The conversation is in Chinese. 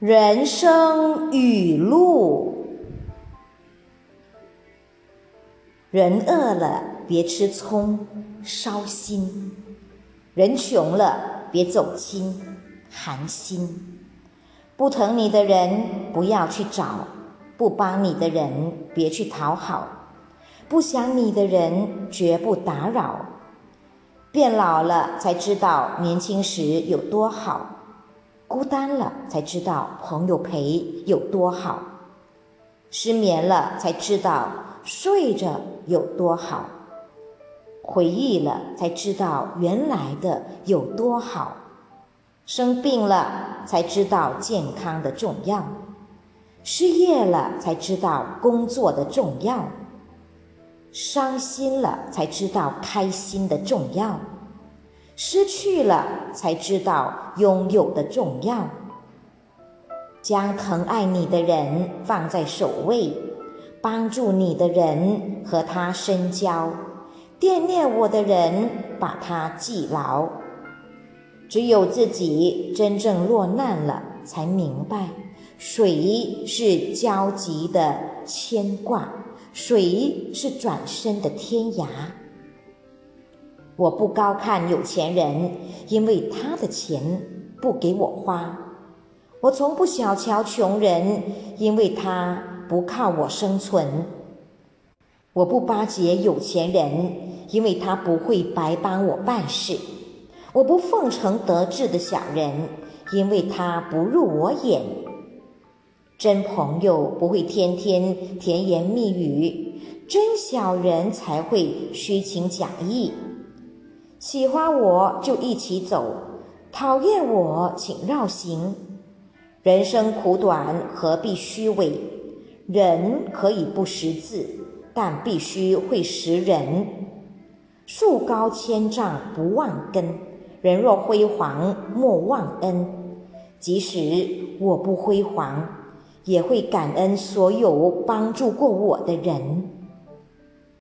人生语录：人饿了别吃葱，烧心；人穷了别走亲，寒心。不疼你的人不要去找，不帮你的人别去讨好，不想你的人绝不打扰。变老了才知道年轻时有多好。孤单了才知道朋友陪有多好，失眠了才知道睡着有多好，回忆了才知道原来的有多好，生病了才知道健康的重要，失业了才知道工作的重要，伤心了才知道开心的重要。失去了才知道拥有的重要。将疼爱你的人放在首位，帮助你的人和他深交，惦念我的人把他记牢。只有自己真正落难了，才明白谁是焦急的牵挂，谁是转身的天涯。我不高看有钱人，因为他的钱不给我花；我从不小瞧穷人，因为他不靠我生存；我不巴结有钱人，因为他不会白帮我办事；我不奉承得志的小人，因为他不入我眼。真朋友不会天天甜言蜜语，真小人才会虚情假意。喜欢我就一起走，讨厌我请绕行。人生苦短，何必虚伪？人可以不识字，但必须会识人。树高千丈不忘根，人若辉煌莫忘恩。即使我不辉煌，也会感恩所有帮助过我的人。